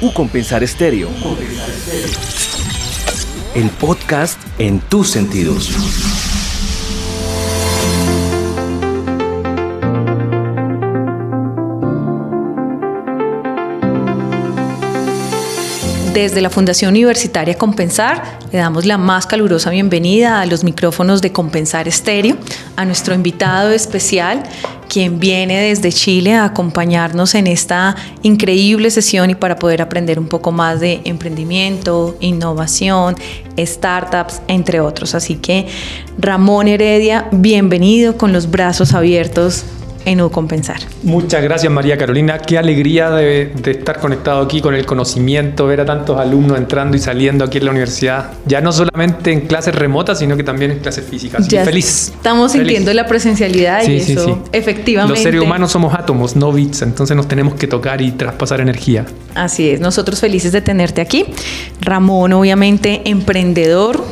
U Compensar Estéreo. El podcast en tus sentidos. Desde la Fundación Universitaria Compensar le damos la más calurosa bienvenida a los micrófonos de Compensar Estéreo, a nuestro invitado especial, quien viene desde Chile a acompañarnos en esta increíble sesión y para poder aprender un poco más de emprendimiento, innovación, startups, entre otros. Así que Ramón Heredia, bienvenido con los brazos abiertos en Compensar. Muchas gracias María Carolina, qué alegría de, estar conectado aquí con el conocimiento, ver a tantos alumnos entrando y saliendo aquí en la universidad, ya no solamente en clases remotas, sino que también en clases físicas. Ya feliz. Estamos sintiendo la presencialidad y eso, efectivamente. Los seres humanos somos átomos, no bits, entonces nos tenemos que tocar y traspasar energía. Así es, nosotros felices de tenerte aquí. Ramón, obviamente, emprendedor,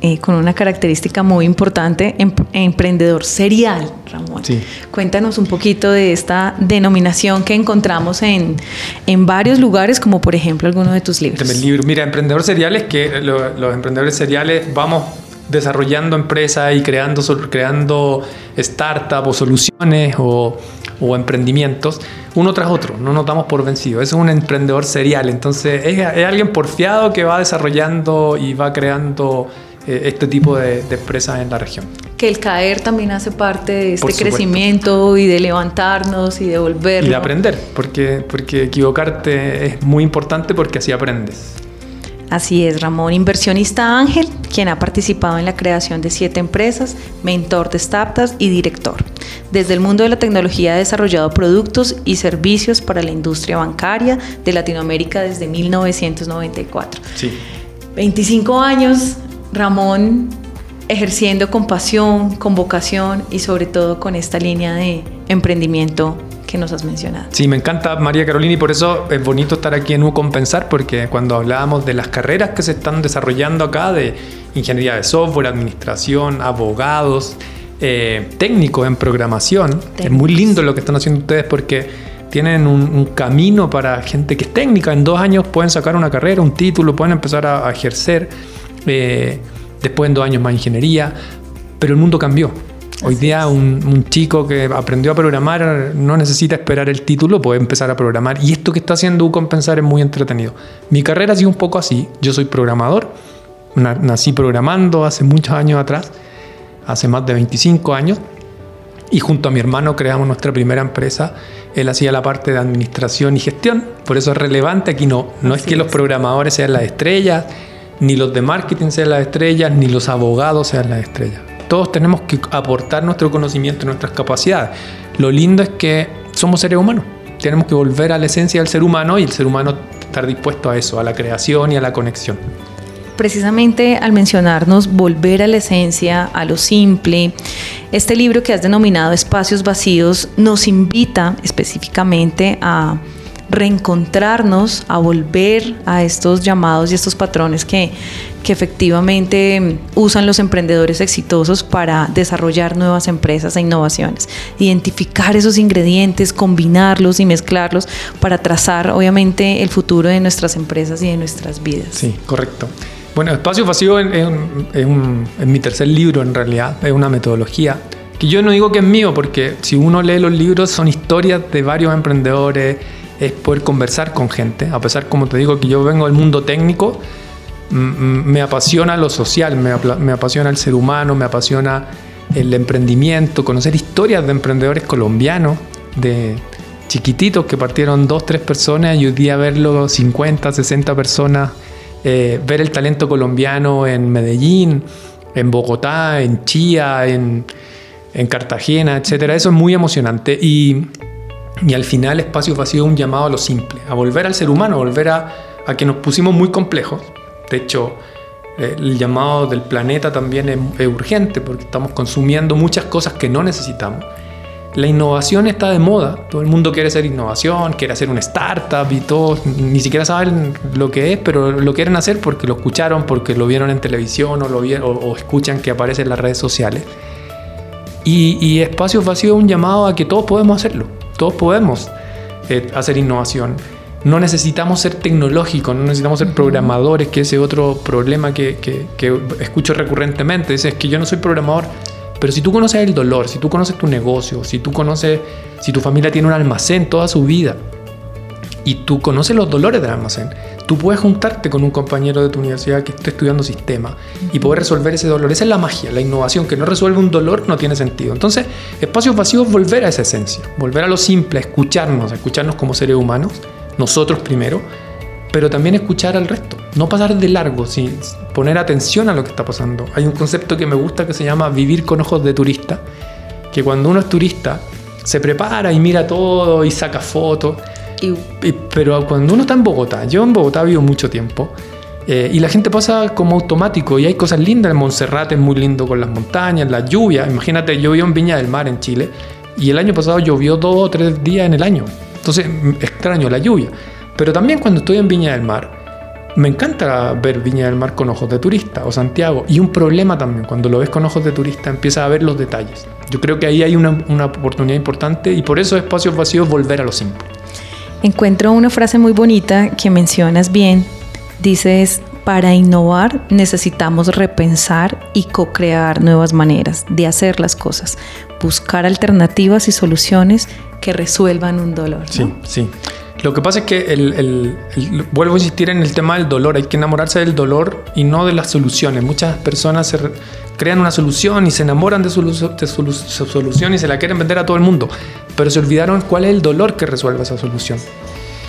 eh, con una característica muy importante, em, emprendedor serial, Ramón. Sí. Cuéntanos un poquito de esta denominación que encontramos en, en varios lugares, como por ejemplo alguno de tus libros. libro. Mira, emprendedor serial es que los emprendedores seriales vamos desarrollando empresas y creando, creando startups o soluciones o, o, emprendimientos uno tras otro, no nos damos por vencidos. Es un emprendedor serial, entonces es, es alguien porfiado que va desarrollando y va creando eh, este tipo de, empresas en la región. Que el caer también hace parte de este crecimiento y de levantarnos y de volver. Y de aprender, porque, porque equivocarte es muy importante porque así aprendes. Así es, Ramón, inversionista Ángel, quien ha participado en la creación de siete empresas, mentor de startups y director. Desde el mundo de la tecnología ha desarrollado productos y servicios para la industria bancaria de Latinoamérica desde 1994. Sí. 25 años Ramón ejerciendo con pasión, con vocación y sobre todo con esta línea de emprendimiento que nos has mencionado. Sí, me encanta María Carolina y por eso es bonito estar aquí en U Compensar porque cuando hablábamos de las carreras que se están desarrollando acá de ingeniería de software, administración, abogados, eh, técnicos en programación, es muy lindo lo que están haciendo ustedes porque tienen un, camino para gente que es técnica. En dos años pueden sacar una carrera, un título, pueden empezar a ejercer eh, después en dos años más ingeniería, pero el mundo cambió. Hoy día un, chico que aprendió a programar no necesita esperar el título, puede empezar a programar. Y esto que está haciendo Ucompensar es muy entretenido. Mi carrera ha sido un poco así. Yo soy programador, nací programando hace muchos años atrás, hace más de 25 años, y junto a mi hermano creamos nuestra primera empresa. Él hacía la parte de administración y gestión, por eso es relevante aquí no. No es que los programadores sean las estrellas, ni los de marketing sean las estrellas, ni los abogados sean las estrellas. Todos tenemos que aportar nuestro conocimiento, nuestras capacidades. Lo lindo es que somos seres humanos. Tenemos que volver a la esencia del ser humano y el ser humano estar dispuesto a eso, a la creación y a la conexión. Precisamente al mencionarnos volver a la esencia, a lo simple, este libro que has denominado Espacios Vacíos nos invita específicamente a reencontrarnos, a volver a estos llamados y estos patrones que, que efectivamente usan los emprendedores exitosos para desarrollar nuevas empresas e innovaciones. Identificar esos ingredientes, combinarlos y mezclarlos para trazar obviamente el futuro de nuestras empresas y de nuestras vidas. Sí, correcto. Bueno, Espacio Vacío es, mi tercer libro en realidad, es una metodología que yo no digo que es mío, porque si uno lee los libros son historias de varios emprendedores, es poder conversar con gente, a pesar, como te digo, que yo vengo del mundo técnico, me apasiona lo social, me, apasiona el ser humano, me apasiona el emprendimiento, conocer historias de emprendedores colombianos, de chiquititos que partieron dos, tres personas y hoy día verlo 50, 60 personas, eh, ver el talento colombiano en Medellín, en Bogotá, en Chía, en, en Cartagena, etcétera. Eso es muy emocionante y y al final Espacio Vacío es un llamado a lo simple, a volver al ser humano, a volver a, que nos pusimos muy complejos. De hecho, eh, el llamado del planeta también es, urgente porque estamos consumiendo muchas cosas que no necesitamos. La innovación está de moda, todo el mundo quiere hacer innovación, quiere hacer una startup y todos ni siquiera saben lo que es, pero lo quieren hacer porque lo escucharon, porque lo vieron en televisión o, lo vieron, o, escuchan que aparece en las redes sociales. Y, y Espacio Vacío es un llamado a que todos podemos hacerlo todos podemos eh, hacer innovación. no necesitamos ser tecnológicos, no necesitamos ser programadores, que ese es otro problema que, que, que escucho recurrentemente. Dices que yo no soy programador, pero si tú conoces el dolor, si tú conoces tu negocio, si tú conoces, si tu familia tiene un almacén toda su vida y tú conoces los dolores del almacén, tú puedes juntarte con un compañero de tu universidad que esté estudiando sistema y poder resolver ese dolor. Esa es la magia, la innovación, que no resuelve un dolor no tiene sentido. Entonces, espacios vacíos, volver a esa esencia, volver a lo simple, a escucharnos, a escucharnos como seres humanos, nosotros primero, pero también escuchar al resto. No pasar de largo, sin poner atención a lo que está pasando. Hay un concepto que me gusta que se llama vivir con ojos de turista, que cuando uno es turista se prepara y mira todo y saca fotos. Pero cuando uno está en Bogotá, yo en Bogotá vivo mucho tiempo, eh, y la gente pasa como automático y hay cosas lindas. En Montserrat es muy lindo con las montañas, la lluvia. Imagínate, yo vivo en Viña del Mar, en Chile, y el año pasado llovió dos o tres días en el año. Entonces, extraño la lluvia. Pero también cuando estoy en Viña del Mar, me encanta ver Viña del Mar con ojos de turista o Santiago. Y un problema también, cuando lo ves con ojos de turista, empiezas a ver los detalles. Yo creo que ahí hay una, una oportunidad importante y por eso espacios vacíos volver a lo simple. Encuentro una frase muy bonita que mencionas bien. Dices, para innovar necesitamos repensar y co-crear nuevas maneras de hacer las cosas, buscar alternativas y soluciones que resuelvan un dolor. Sí, sí. Lo que pasa es que el, vuelvo a insistir en el tema del dolor. Hay que enamorarse del dolor y no de las soluciones. Muchas personas crean una solución y se enamoran de su, solución y se la quieren vender a todo el mundo. Pero se olvidaron cuál es el dolor que resuelve esa solución.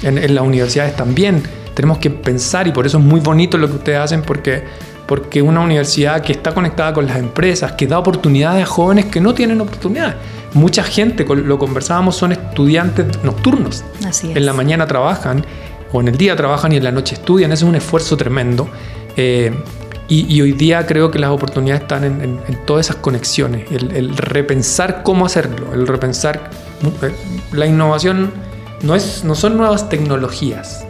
En, en las universidades también tenemos que pensar y por eso es muy bonito lo que ustedes hacen porque porque una universidad que está conectada con las empresas, que da oportunidades a jóvenes que no tienen oportunidades. Mucha gente, lo conversábamos, son estudiantes nocturnos. Así es. En la mañana trabajan, o en el día trabajan y en la noche estudian. Ese es un esfuerzo tremendo. Eh, y, hoy día creo que las oportunidades están en, todas esas conexiones. El, repensar cómo hacerlo, el repensar. Eh, la innovación no, es, no son nuevas tecnologías,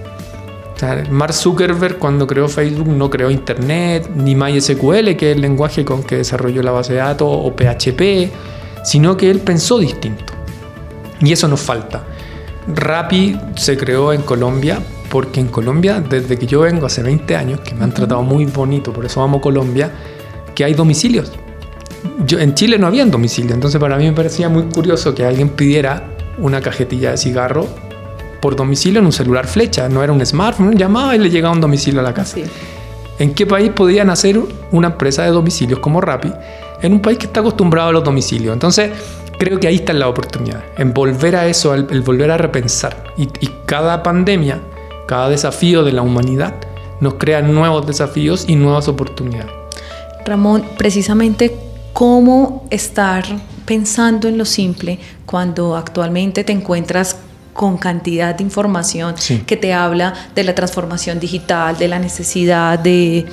Mark Zuckerberg cuando creó Facebook no creó Internet, ni MySQL, que es el lenguaje con que desarrolló la base de datos, o PHP, sino que él pensó distinto. Y eso nos falta. Rappi se creó en Colombia porque en Colombia, desde que yo vengo hace 20 años, que me han tratado muy bonito, por eso amo Colombia, que hay domicilios. Yo, en Chile no había domicilio, entonces para mí me parecía muy curioso que alguien pidiera una cajetilla de cigarro por domicilio en un celular flecha, no era un smartphone, llamaba y le llegaba un domicilio a la casa. ¿En qué país podían hacer una empresa de domicilios como Rappi? En un país que está acostumbrado a los domicilios. Entonces, creo que ahí está la oportunidad, en volver a eso, el, volver a repensar. Y, y, cada pandemia, cada desafío de la humanidad nos crea nuevos desafíos y nuevas oportunidades. Ramón, precisamente cómo estar pensando en lo simple cuando actualmente te encuentras con cantidad de información que te habla de la transformación digital, de la necesidad de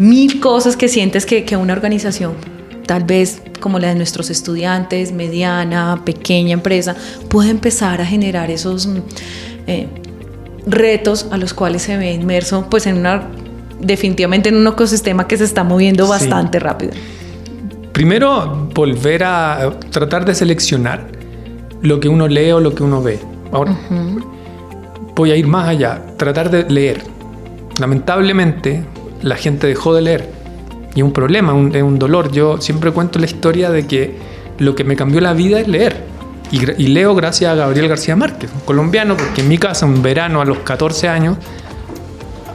mil cosas que sientes que, que una organización, tal vez como la de nuestros estudiantes, mediana, pequeña empresa, puede empezar a generar esos eh, retos a los cuales se ve inmerso, pues en una, definitivamente en un ecosistema que se está moviendo bastante rápido. Primero, volver a tratar de seleccionar lo que uno lee o lo que uno ve. Ahora, voy a ir más allá, tratar de leer. Lamentablemente, la gente dejó de leer. Y es un problema, es un dolor. Yo siempre cuento la historia de que lo que me cambió la vida es leer. Y, leo gracias a Gabriel García Márquez, un colombiano, porque en mi casa, un verano a los 14 años,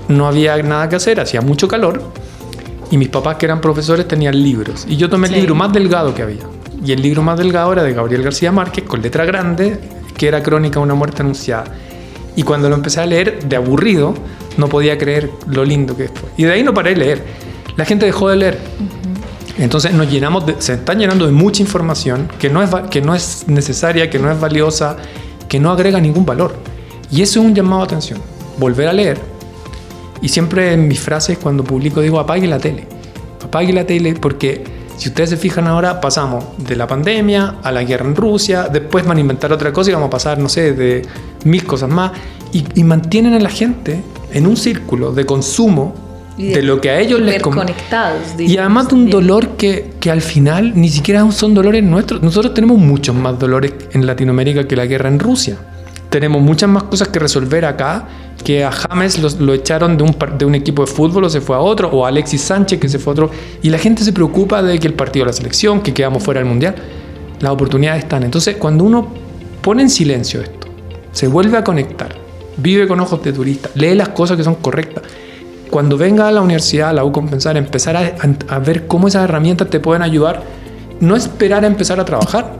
no había nada que hacer, hacía mucho calor. Y mis papás, que eran profesores, tenían libros. Y yo tomé el libro más delgado que había. Y el libro más delgado era de Gabriel García Márquez, con letra grande, que era Crónica una muerte anunciada. Y cuando lo empecé a leer, de aburrido, no podía creer lo lindo que fue. Y de ahí no paré de leer. La gente dejó de leer. Entonces nos llenamos se están llenando de mucha información que no, es, que no es necesaria, que no es valiosa, que no agrega ningún valor. Y eso es un llamado a atención. Volver a leer. Y siempre en mis frases cuando publico digo apague la tele. Apague la tele porque si ustedes se fijan ahora, pasamos de la pandemia a la guerra en Rusia, después van a inventar otra cosa y vamos a pasar, no sé, de mil cosas más, y, mantienen a la gente en un círculo de consumo de, lo que a ellos les conectados y además de un dolor que, que, al final ni siquiera son dolores nuestros. Nosotros tenemos muchos más dolores en Latinoamérica que la guerra en Rusia. Tenemos muchas más cosas que resolver acá que a James lo echaron de un, equipo de fútbol o se fue a otro, o a Alexis Sánchez que se fue a otro, y la gente se preocupa de que el partido de la selección, que quedamos fuera del mundial, las oportunidades están. Entonces, cuando uno pone en silencio esto, se vuelve a conectar, vive con ojos de turista, lee las cosas que son correctas. Cuando venga a la universidad, a la U Compensar, empezar a, a ver cómo esas herramientas te pueden ayudar, no esperar a empezar a trabajar,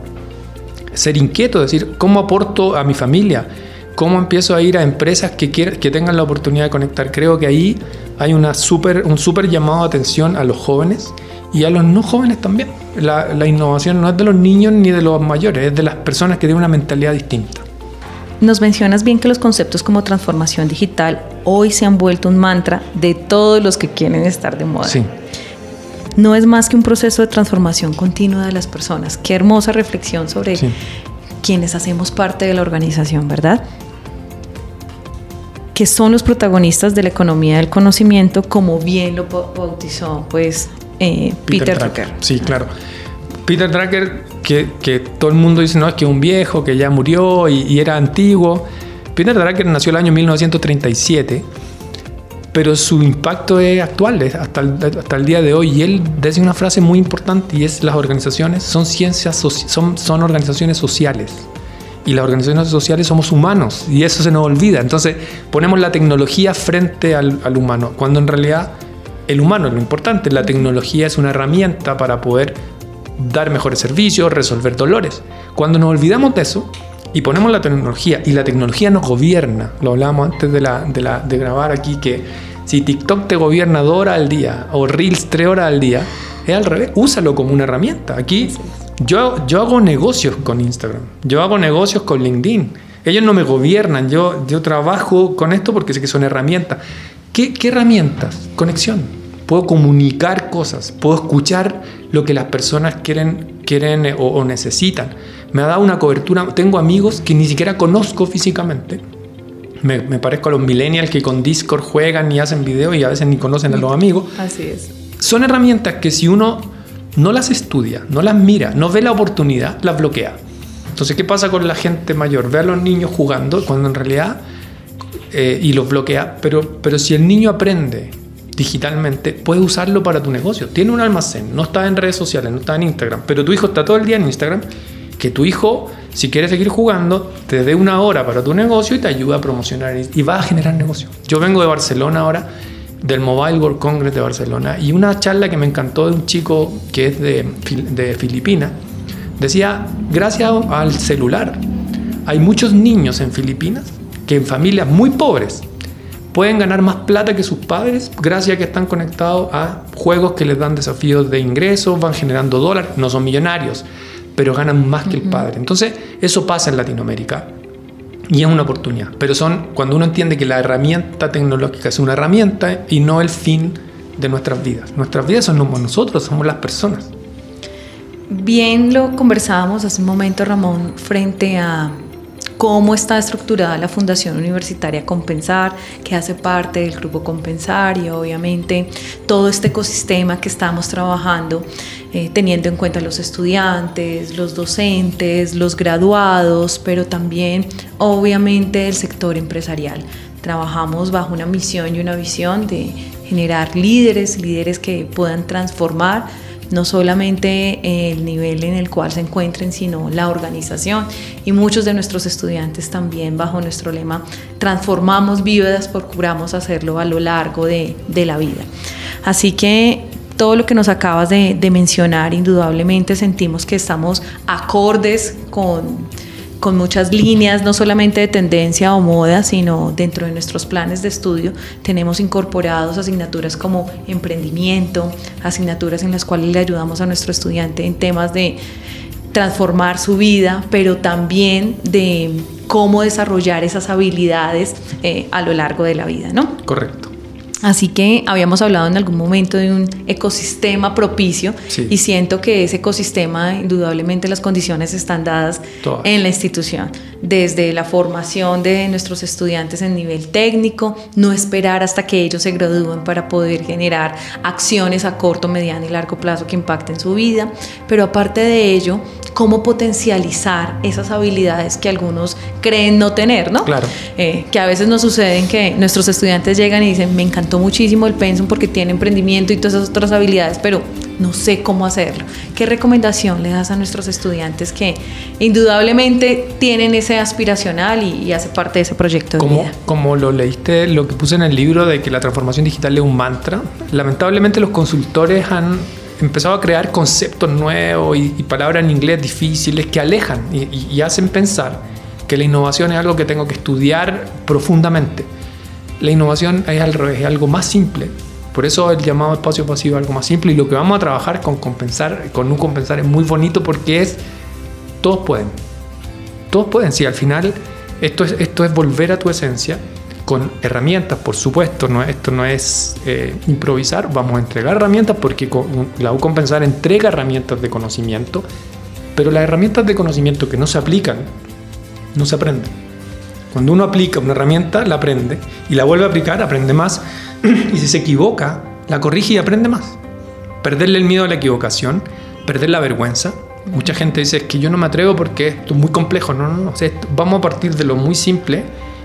ser inquieto, decir, ¿cómo aporto a mi familia? ¿Cómo empiezo a ir a empresas que, que tengan la oportunidad de conectar? Creo que ahí hay una super, un súper llamado de atención a los jóvenes y a los no jóvenes también. La, la innovación no es de los niños ni de los mayores, es de las personas que tienen una mentalidad distinta. Nos mencionas bien que los conceptos como transformación digital hoy se han vuelto un mantra de todos los que quieren estar de moda. Sí. No es más que un proceso de transformación continua de las personas. Qué hermosa reflexión sobre sí. quienes hacemos parte de la organización, ¿verdad? Que son los protagonistas de la economía del conocimiento, como bien lo bautizó pues eh, Peter, Peter Drucker. Sí, claro. Peter Drucker, que, que, todo el mundo dice, no, es que un viejo que ya murió y, y, era antiguo. Peter Drucker nació el año 1937, pero su impacto es actual, hasta el, hasta el día de hoy. Y él dice una frase muy importante y es las organizaciones son ciencias, son, son organizaciones sociales y las organizaciones sociales somos humanos y eso se nos olvida. Entonces ponemos la tecnología frente al, humano, cuando en realidad el humano es lo importante. La tecnología es una herramienta para poder dar mejores servicios, resolver dolores. Cuando nos olvidamos de eso y ponemos la tecnología y la tecnología nos gobierna, lo hablábamos antes de, de grabar aquí, que si TikTok te gobierna dos horas al día o Reels tres horas al día, es al revés, úsalo como una herramienta. Aquí yo, yo hago negocios con Instagram, yo hago negocios con LinkedIn. Ellos no me gobiernan, yo, yo trabajo con esto porque sé que son herramientas. ¿Qué, ¿Qué herramientas? Conexión. Puedo comunicar cosas, puedo escuchar lo que las personas quieren, quieren o, o necesitan. Me ha dado una cobertura. Tengo amigos que ni siquiera conozco físicamente. Me, me, parezco a los millennials que con Discord juegan y hacen videos y a veces ni conocen a los amigos. Así es. Son herramientas que si uno no las estudia, no las mira, no ve la oportunidad, las bloquea. Entonces, ¿qué pasa con la gente mayor? Ve a los niños jugando cuando en realidad, eh, y los bloquea, pero, pero si el niño aprende digitalmente, puede usarlo para tu negocio. Tiene un almacén, no está en redes sociales, no está en Instagram, pero tu hijo está todo el día en Instagram, que tu hijo, si quiere seguir jugando, te dé una hora para tu negocio y te ayuda a promocionar y va a generar negocio. Yo vengo de Barcelona ahora del Mobile World Congress de Barcelona y una charla que me encantó de un chico que es de, de Filipinas. Decía, gracias al celular, hay muchos niños en Filipinas que en familias muy pobres pueden ganar más plata que sus padres gracias a que están conectados a juegos que les dan desafíos de ingresos, van generando dólares, no son millonarios, pero ganan más que el padre. Entonces, eso pasa en Latinoamérica y es una oportunidad. Pero son cuando uno entiende que la herramienta tecnológica es una herramienta y no el fin de nuestras vidas. Nuestras vidas somos nosotros, somos las personas. Bien lo conversábamos hace un momento, Ramón, frente a cómo está estructurada la Fundación Universitaria Compensar, que hace parte del Grupo Compensar y obviamente todo este ecosistema que estamos trabajando, eh, teniendo en cuenta los estudiantes, los docentes, los graduados, pero también obviamente el sector empresarial. Trabajamos bajo una misión y una visión de generar líderes, líderes que puedan transformar no solamente el nivel en el cual se encuentren, sino la organización. Y muchos de nuestros estudiantes también bajo nuestro lema, transformamos vidas, procuramos hacerlo a lo largo de, de la vida. Así que todo lo que nos acabas de, de mencionar, indudablemente sentimos que estamos acordes con con muchas líneas, no solamente de tendencia o moda, sino dentro de nuestros planes de estudio tenemos incorporados asignaturas como emprendimiento, asignaturas en las cuales le ayudamos a nuestro estudiante en temas de transformar su vida, pero también de cómo desarrollar esas habilidades eh, a lo largo de la vida, ¿no? Correcto. Así que habíamos hablado en algún momento de un ecosistema propicio Sí. y siento que ese ecosistema, indudablemente las condiciones están dadas Todas. en la institución, desde la formación de nuestros estudiantes en nivel técnico, no esperar hasta que ellos se gradúen para poder generar acciones a corto, mediano y largo plazo que impacten su vida, pero aparte de ello, cómo potencializar esas habilidades que algunos creen no tener, ¿no? Claro. Eh, que a veces nos suceden que nuestros estudiantes llegan y dicen, me encantó muchísimo el pensum porque tiene emprendimiento y todas esas otras habilidades, pero no sé cómo hacerlo. ¿Qué recomendación le das a nuestros estudiantes que indudablemente tienen ese aspiracional y, y hace parte de ese proyecto de Como, vida? como lo leíste, lo que puse en el libro de que la transformación digital es un mantra, lamentablemente los consultores han empezado a crear conceptos nuevos y, y palabras en inglés difíciles que alejan y hacen pensar que la innovación es algo que tengo que estudiar profundamente. La innovación es algo más simple. Por eso el llamado espacio pasivo es algo más simple y lo que vamos a trabajar con compensar, con un compensar es muy bonito porque es todos pueden. Todos pueden, si al final esto es, esto es volver a tu esencia con herramientas, por supuesto, no, esto no es eh, improvisar, vamos a entregar herramientas porque la U Compensar entrega herramientas de conocimiento, pero las herramientas de conocimiento que no se aplican, no se aprenden. Cuando uno aplica una herramienta, la aprende y la vuelve a aplicar, aprende más y si se equivoca, la corrige y aprende más. Perderle el miedo a la equivocación, perder la vergüenza. Mucha gente dice es que yo no me atrevo porque esto es muy complejo. No, no, no. O sea, vamos a partir de lo muy simple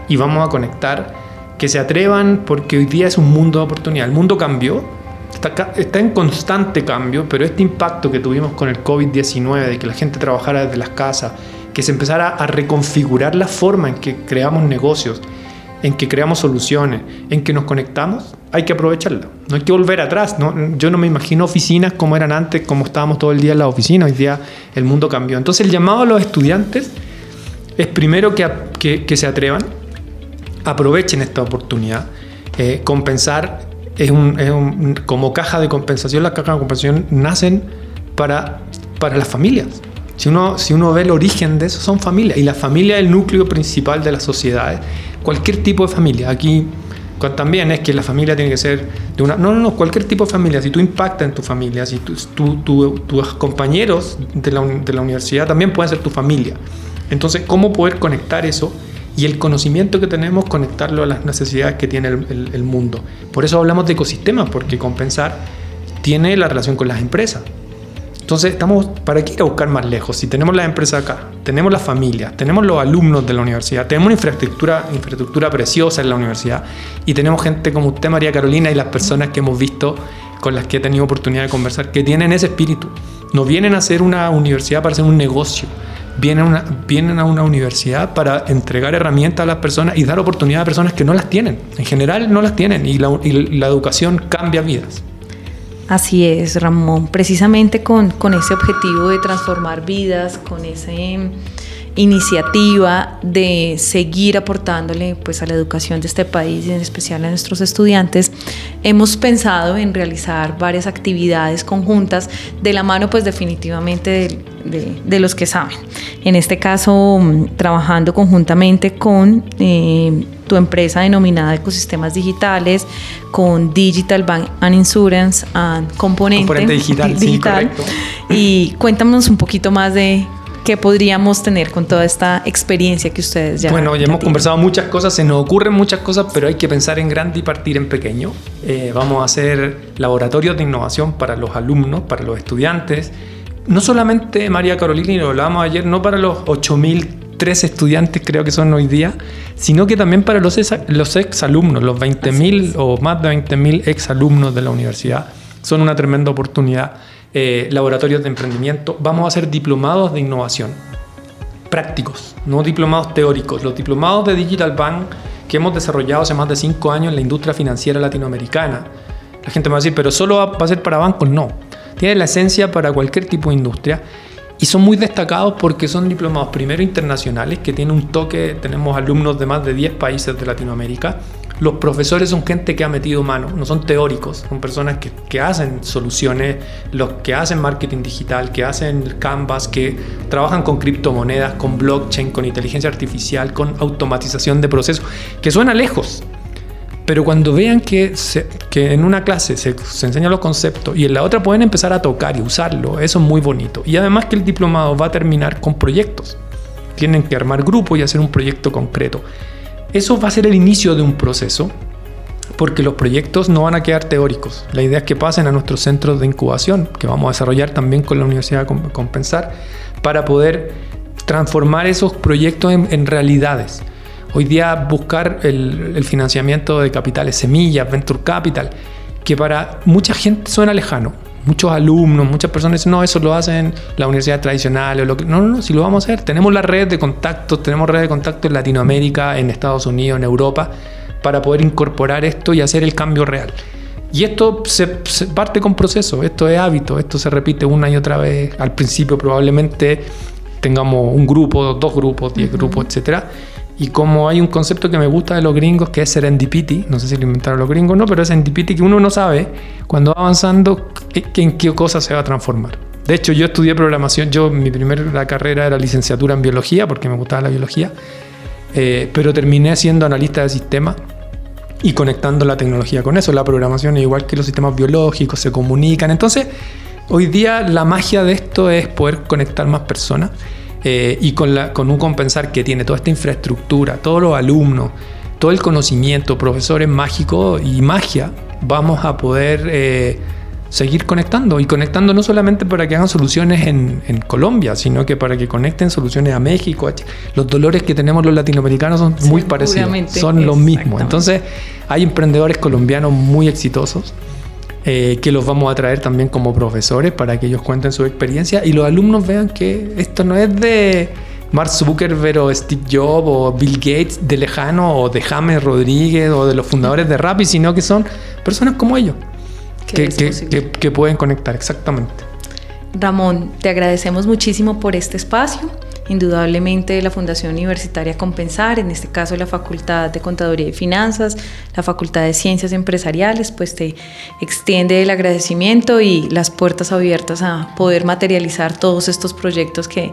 y vamos a conectar. Que se atrevan porque hoy día es un mundo de oportunidad. El mundo cambió, está, está en constante cambio, pero este impacto que tuvimos con el COVID-19, de que la gente trabajara desde las casas, que se empezara a reconfigurar la forma en que creamos negocios, en que creamos soluciones, en que nos conectamos, hay que aprovecharla. No hay que volver atrás. ¿no? Yo no me imagino oficinas como eran antes, como estábamos todo el día en la oficina. Hoy día el mundo cambió. Entonces el llamado a los estudiantes es primero que, que- se atrevan, aprovechen esta oportunidad. Eh, compensar es es un- como caja de compensación, las cajas de compensación nacen para, para las familias. Si uno, si uno ve el origen de eso, son familias. Y la familia es el núcleo principal de las sociedades. Cualquier tipo de familia. Aquí también es que la familia tiene que ser de una... No, no, no, cualquier tipo de familia. Si tú impactas en tu familia, si tu- tu- tus compañeros de la, de la universidad también pueden ser tu familia. Entonces, ¿cómo poder conectar eso? Y el conocimiento que tenemos, conectarlo a las necesidades que tiene el- el mundo. Por eso hablamos de ecosistemas, porque compensar tiene la relación con las empresas. Entonces, estamos, ¿para qué ir a buscar más lejos? Si tenemos las empresas acá, tenemos las familias, tenemos los alumnos de la universidad, tenemos una infraestructura, infraestructura preciosa en la universidad y tenemos gente como usted, María Carolina, y las personas que hemos visto con las que he tenido oportunidad de conversar, que tienen ese espíritu. No vienen a hacer una universidad para hacer un negocio, vienen a una, vienen a una universidad para entregar herramientas a las personas y dar oportunidad a personas que no las tienen. En general no las tienen y la, y la educación cambia vidas. Así es, Ramón, precisamente con, con ese objetivo de transformar vidas, con esa iniciativa de seguir aportándole pues, a la educación de este país y en especial a nuestros estudiantes, hemos pensado en realizar varias actividades conjuntas de la mano pues definitivamente de, de, de los que saben. En este caso, mm, trabajando conjuntamente con... Eh, tu empresa denominada Ecosistemas Digitales, con Digital Bank and Insurance and Componente, Componente digital, sí, digital. correcto. y cuéntanos un poquito más de qué podríamos tener con toda esta experiencia que ustedes ya Bueno, ya, hemos tienen. conversado muchas cosas, se nos ocurren muchas cosas, pero hay que pensar en grande y partir en pequeño. Eh, vamos a hacer laboratorios de innovación para los alumnos, para los estudiantes. No solamente María Carolina, y lo hablábamos ayer, no para los 8.003 estudiantes creo que son hoy día, sino que también para los, ex, los exalumnos, los 20.000 o más de 20.000 exalumnos de la universidad. Son una tremenda oportunidad. Eh, laboratorios de emprendimiento. Vamos a hacer diplomados de innovación prácticos, no diplomados teóricos. Los diplomados de Digital Bank que hemos desarrollado hace más de cinco años en la industria financiera latinoamericana. La gente me va a decir, pero solo va a ser para bancos. No, tiene la esencia para cualquier tipo de industria y son muy destacados porque son diplomados primero internacionales que tienen un toque, tenemos alumnos de más de 10 países de Latinoamérica. Los profesores son gente que ha metido mano, no son teóricos, son personas que, que hacen soluciones, los que hacen marketing digital, que hacen canvas, que trabajan con criptomonedas, con blockchain, con inteligencia artificial, con automatización de procesos, que suena lejos, Pero cuando vean que, en una clase se, se enseñan los conceptos y en la otra pueden empezar a tocar y usarlo, eso es muy bonito. Y además que el diplomado va a terminar con proyectos. Tienen que armar grupos y hacer un proyecto concreto. Eso va a ser el inicio de un proceso porque los proyectos no van a quedar teóricos. La idea es que pasen a nuestros centros de incubación, que vamos a desarrollar también con la Universidad Compensar, para poder transformar esos proyectos en, realidades. Hoy día buscar el, financiamiento de capitales semillas, venture capital, que para mucha gente suena lejano. Muchos alumnos, muchas personas dicen, no, eso lo hacen la universidad tradicional. O lo que... No, no, no, si lo vamos a hacer. Tenemos la red de contactos, tenemos red de contactos en Latinoamérica, en Estados Unidos, en Europa para poder incorporar esto y hacer el cambio real. Y esto se, parte con proceso, esto es hábito, esto se repite una y otra vez. Al principio probablemente tengamos un grupo, dos grupos, diez grupos, etc. Y como hay un concepto que me gusta de los gringos que es serendipity, no sé si lo inventaron los gringos no, pero es serendipity que uno no sabe cuando va avanzando en qué cosa se va a transformar. De hecho, yo estudié programación, yo mi primera carrera era licenciatura en biología porque me gustaba la biología eh, pero terminé siendo analista de sistemas y conectando la tecnología con eso. La programación es igual que los sistemas biológicos, se comunican. Entonces, hoy día la magia de esto es poder conectar más personas eh, y con, la, con un compensar que tiene toda esta infraestructura, todos los alumnos, todo el conocimiento, profesores mágicos y magia, vamos a poder... Eh, seguir conectando y conectando no solamente para que hagan soluciones en, Colombia, sino que para que conecten soluciones a México. los dolores que tenemos los latinoamericanos son muy parecidos, son los mismos. Entonces hay emprendedores colombianos muy exitosos eh, que los vamos a traer también como profesores para que ellos cuenten su experiencia y los alumnos vean que esto no es de... Mark Zuckerberg o Steve Jobs o Bill Gates de lejano o de James Rodríguez o de los fundadores de Rappi, sino que son personas como ellos que, pueden conectar, exactamente. Ramón, te agradecemos muchísimo por este espacio. Indudablemente la Fundación Universitaria Compensar, en este caso la Facultad de Contaduría y Finanzas, la Facultad de Ciencias Empresariales, pues te extiende el agradecimiento y las puertas abiertas a poder materializar todos estos proyectos que,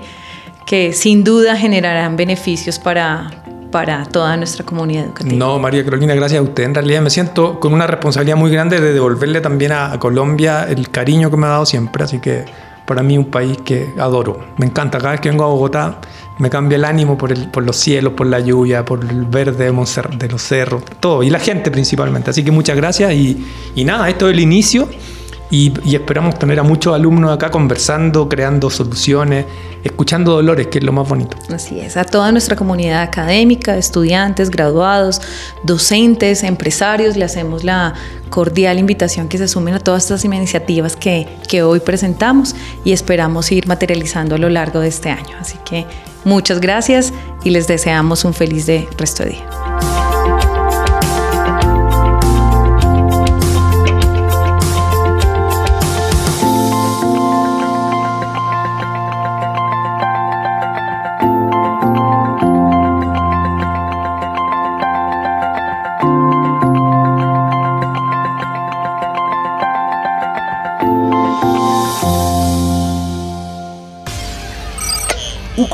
que sin duda generarán beneficios para, para toda nuestra comunidad educativa. No, María Carolina, gracias a usted. En realidad me siento con una responsabilidad muy grande de devolverle también a, Colombia el cariño que me ha dado siempre, así que para mí un país que adoro. Me encanta, cada vez que vengo a Bogotá me cambia el ánimo por, el, por los cielos, por la lluvia, por el verde de, los cerros, todo, y la gente principalmente. Así que muchas gracias y, y nada, esto es el inicio y, esperamos tener a muchos alumnos acá conversando, creando soluciones, escuchando dolores, que es lo más bonito. Así es, a toda nuestra comunidad académica, estudiantes, graduados, docentes, empresarios, le hacemos la cordial invitación que se sumen a todas estas iniciativas que, que hoy presentamos y esperamos ir materializando a lo largo de este año. Así que muchas gracias y les deseamos un feliz de resto de día.